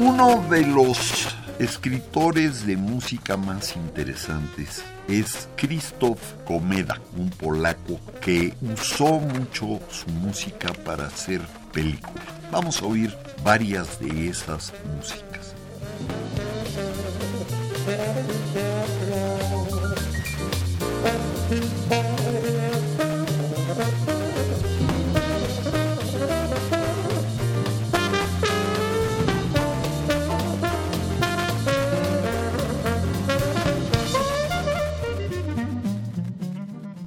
Uno de los escritores de música más interesantes es Krzysztof Komeda, un polaco que usó mucho su música para hacer películas. Vamos a oír varias de esas músicas.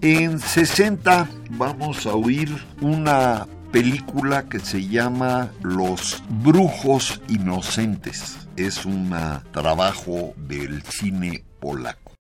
En 60 vamos a oír una película que se llama Los Brujos Inocentes. Es un trabajo del cine polaco.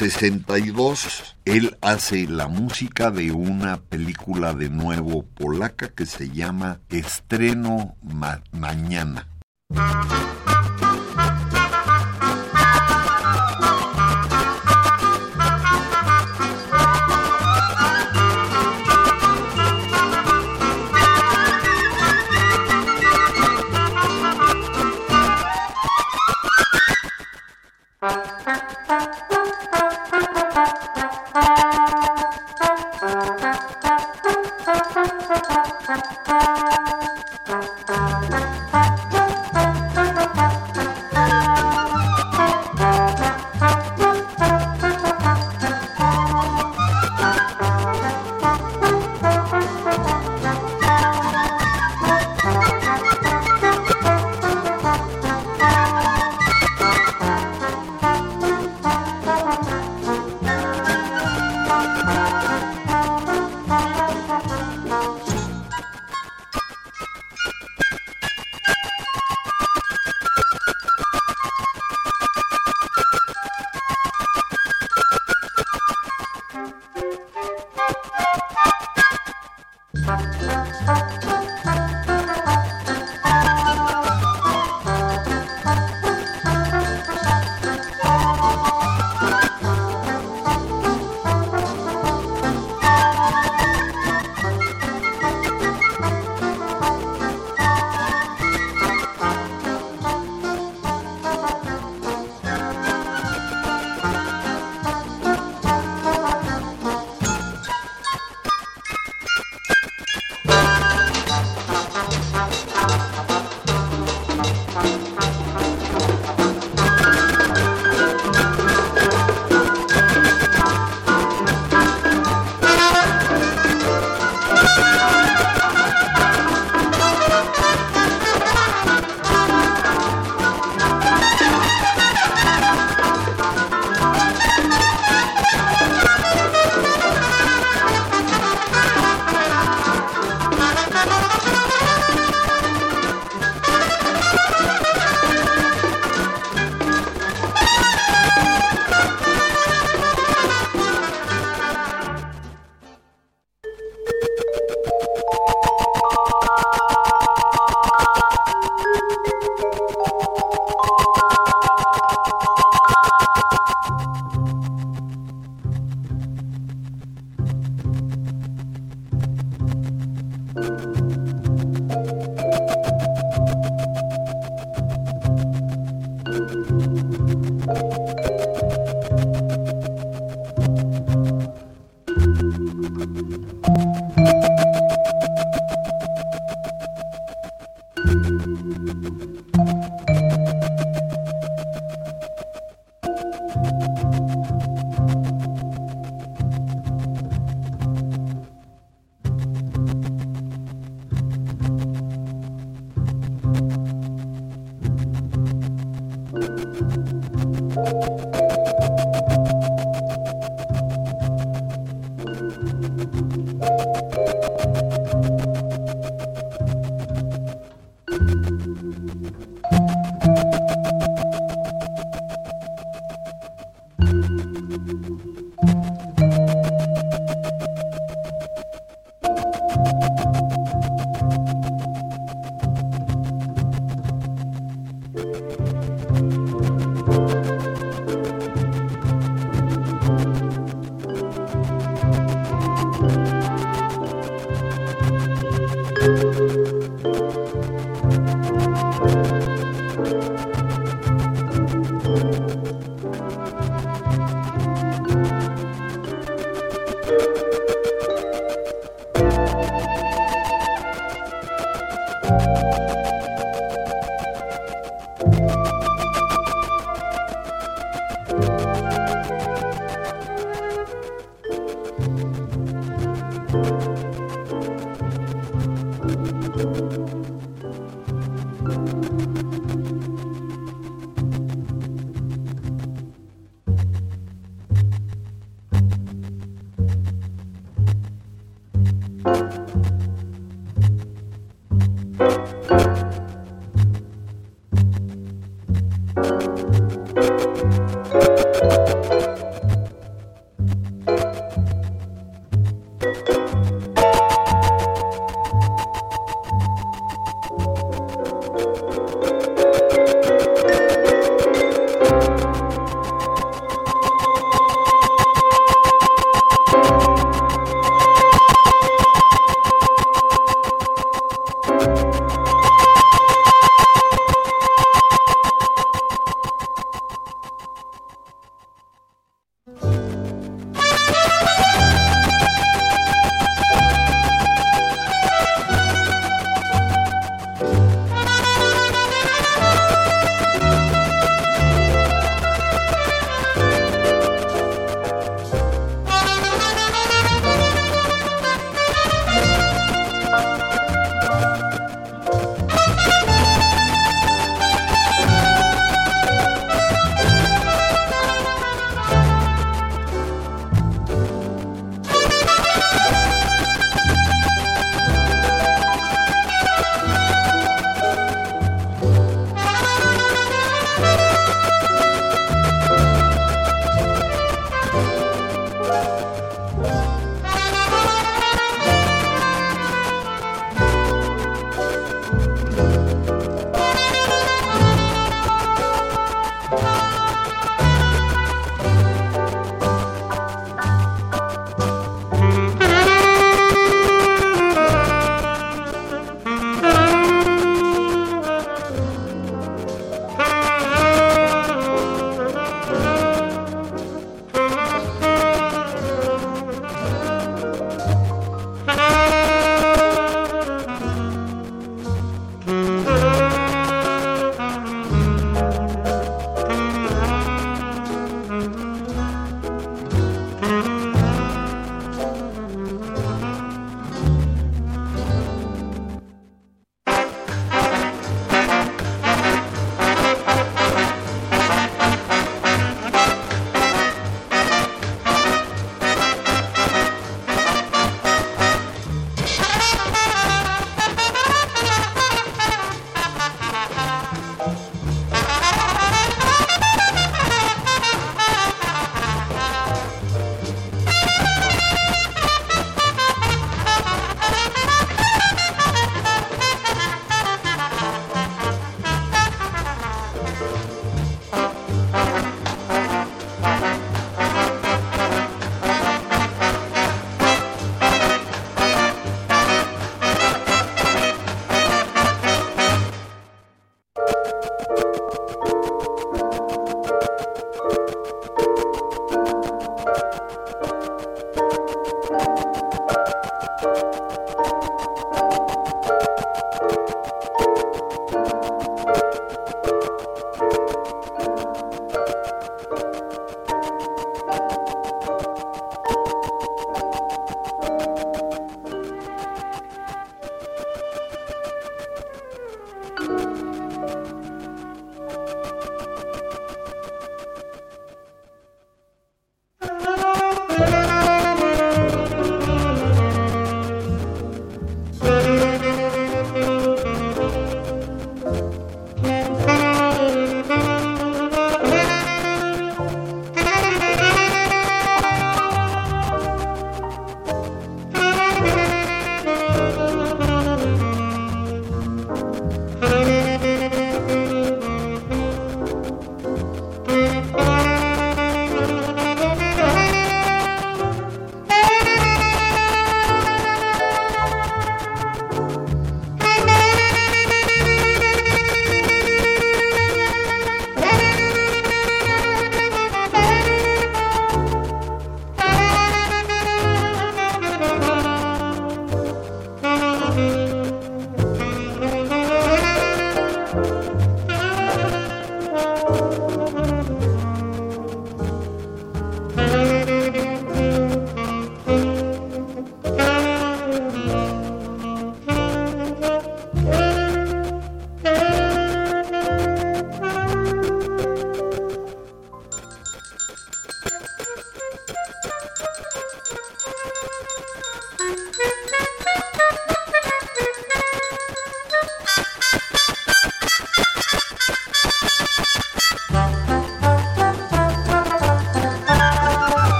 62 él hace la música de una película de nuevo polaca que se llama Estreno Mañana.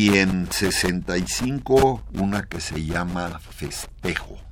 Y en 65 una que se llama Festejo.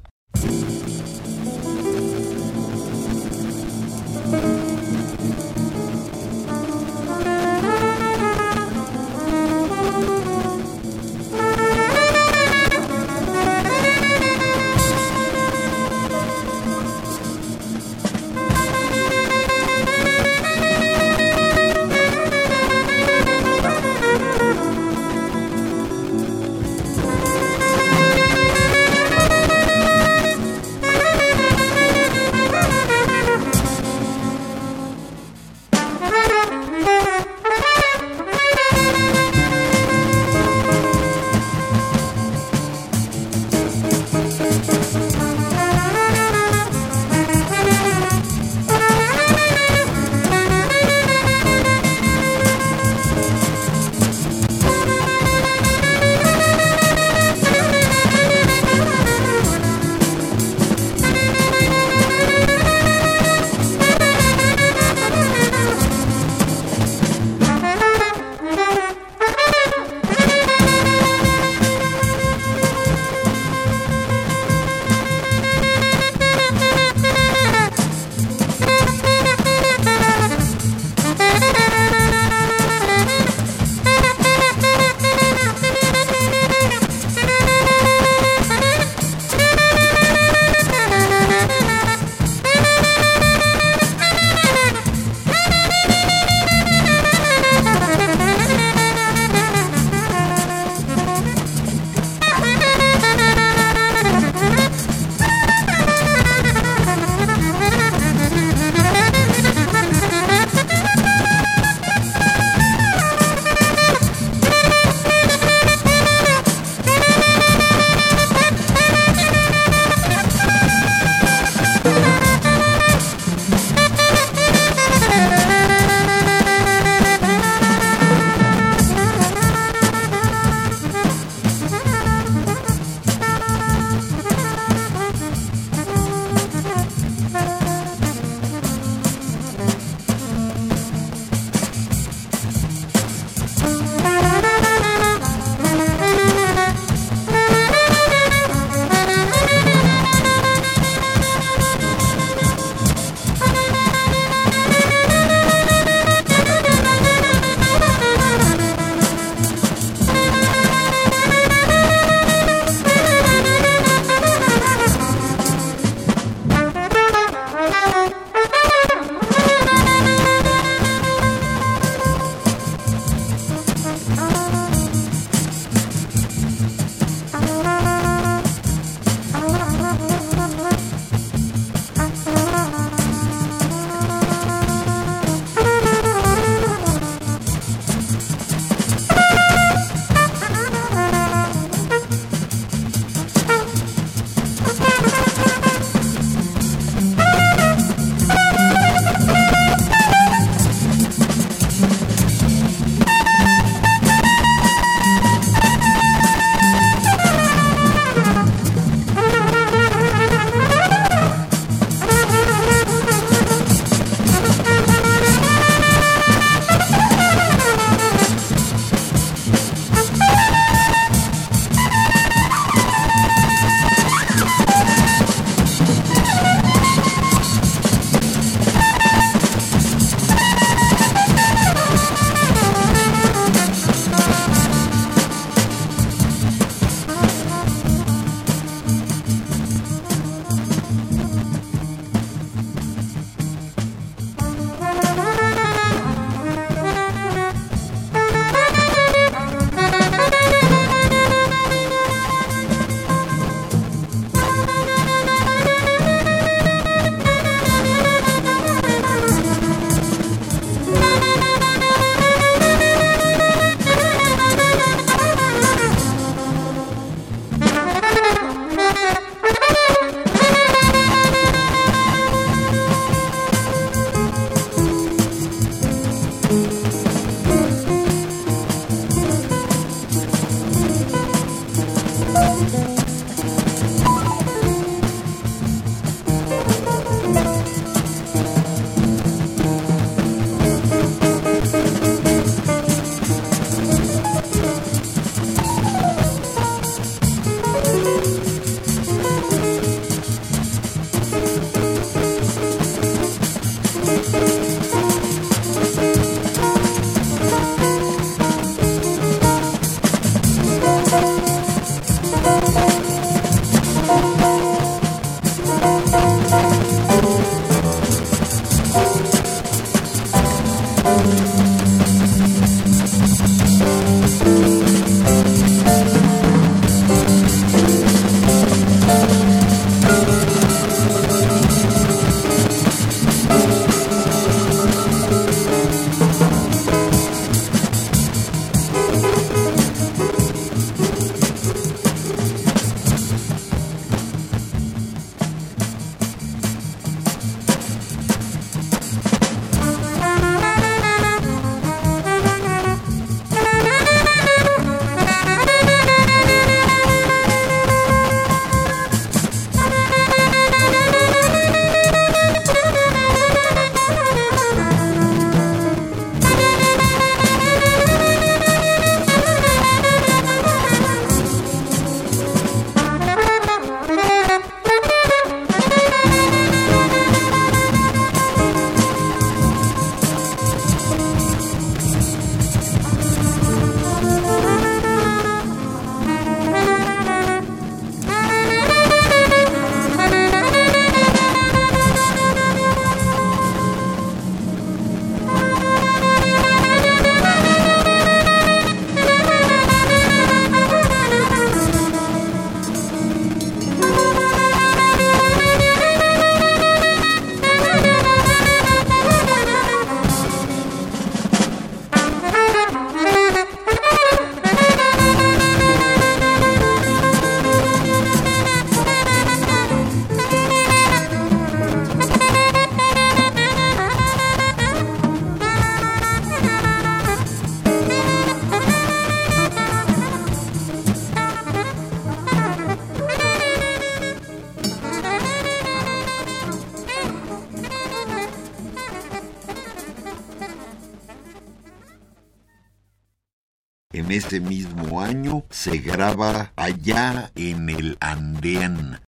Se graba allá en el Andén.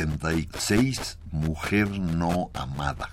66, Mujer no amada.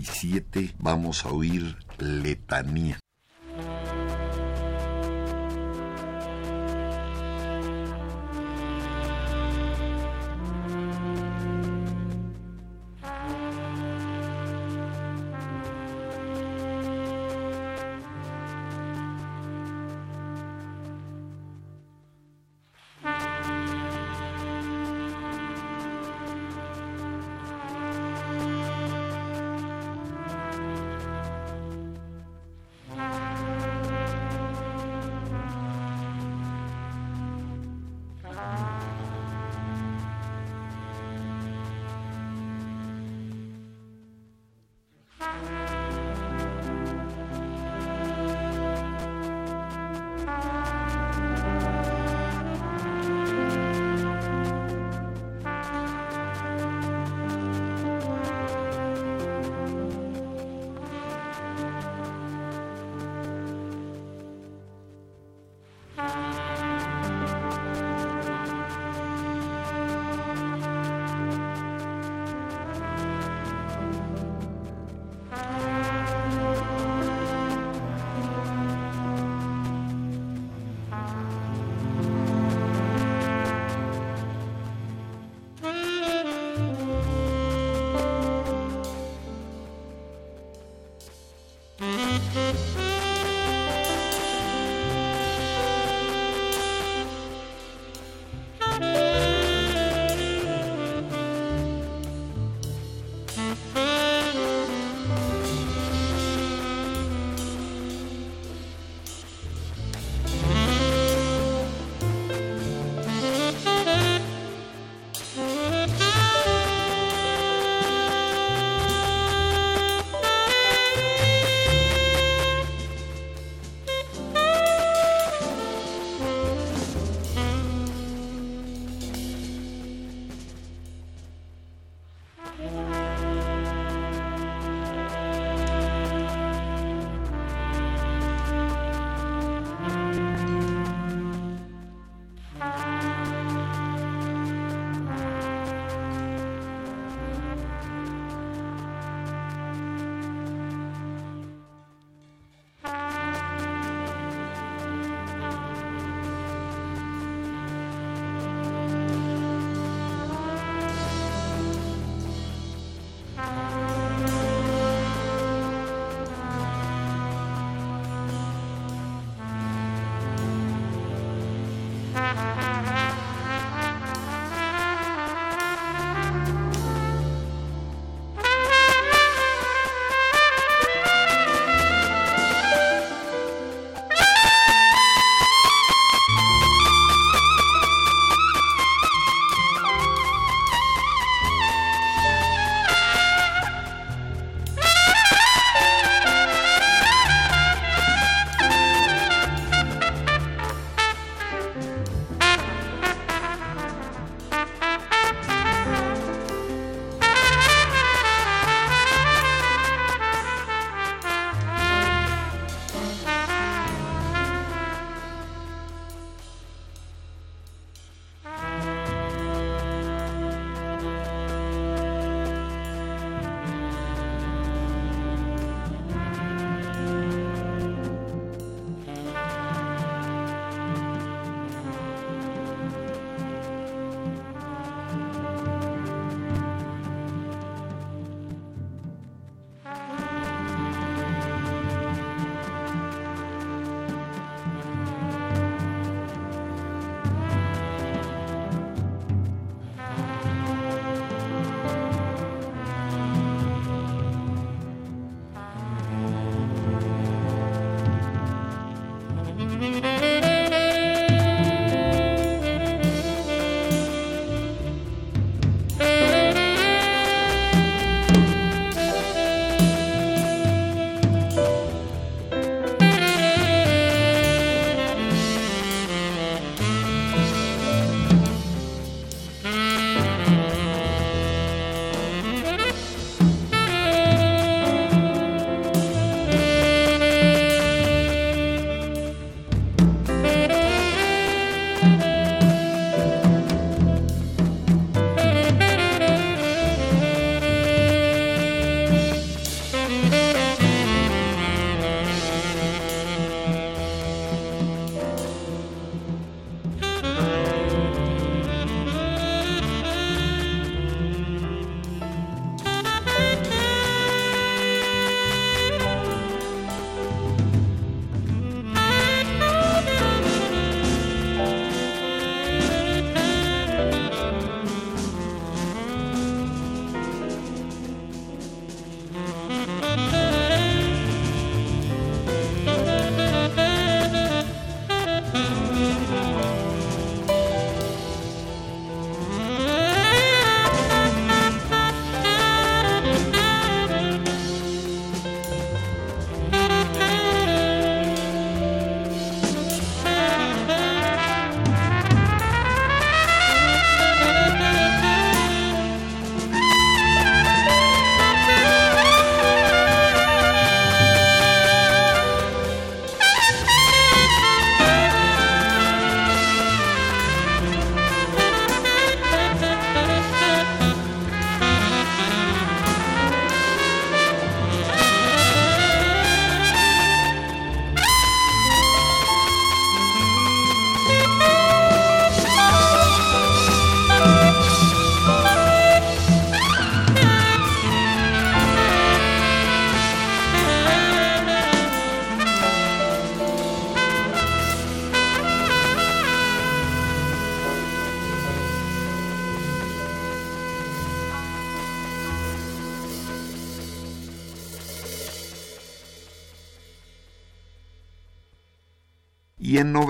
97 vamos a oír Letanía.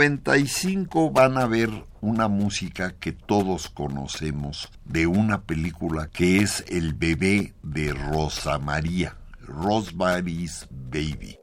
95 van a ver una música que todos conocemos de una película que es El bebé de Rosa María, Rosemary's Baby.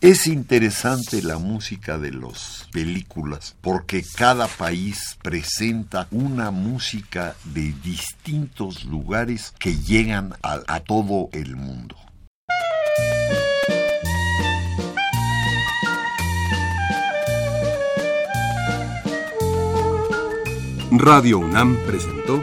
Es interesante la música de las películas porque cada país presenta una música de distintos lugares que llegan a, a todo el mundo. Radio UNAM presentó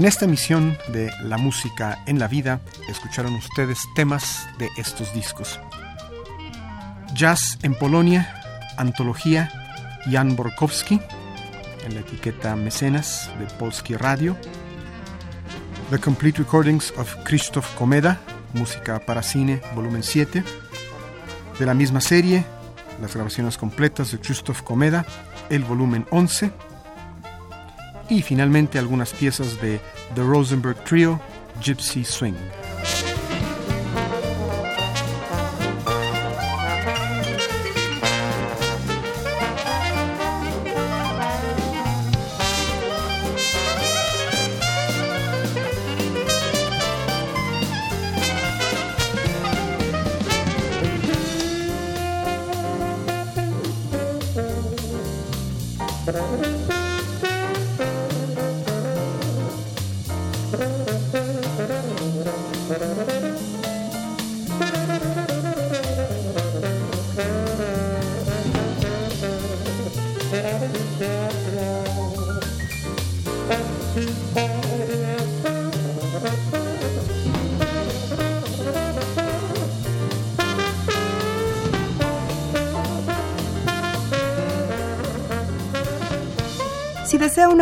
En esta emisión de La Música en la Vida escucharon ustedes temas de estos discos. Jazz en Polonia, Antología, Jan Borkowski, en la etiqueta Mecenas de Polski Radio. The Complete Recordings of Krzysztof Komeda, Música para Cine, volumen 7. De la misma serie, las grabaciones completas de Krzysztof Komeda, el volumen 11. Y finalmente algunas piezas de The Rosenberg Trio, Gypsy Swing.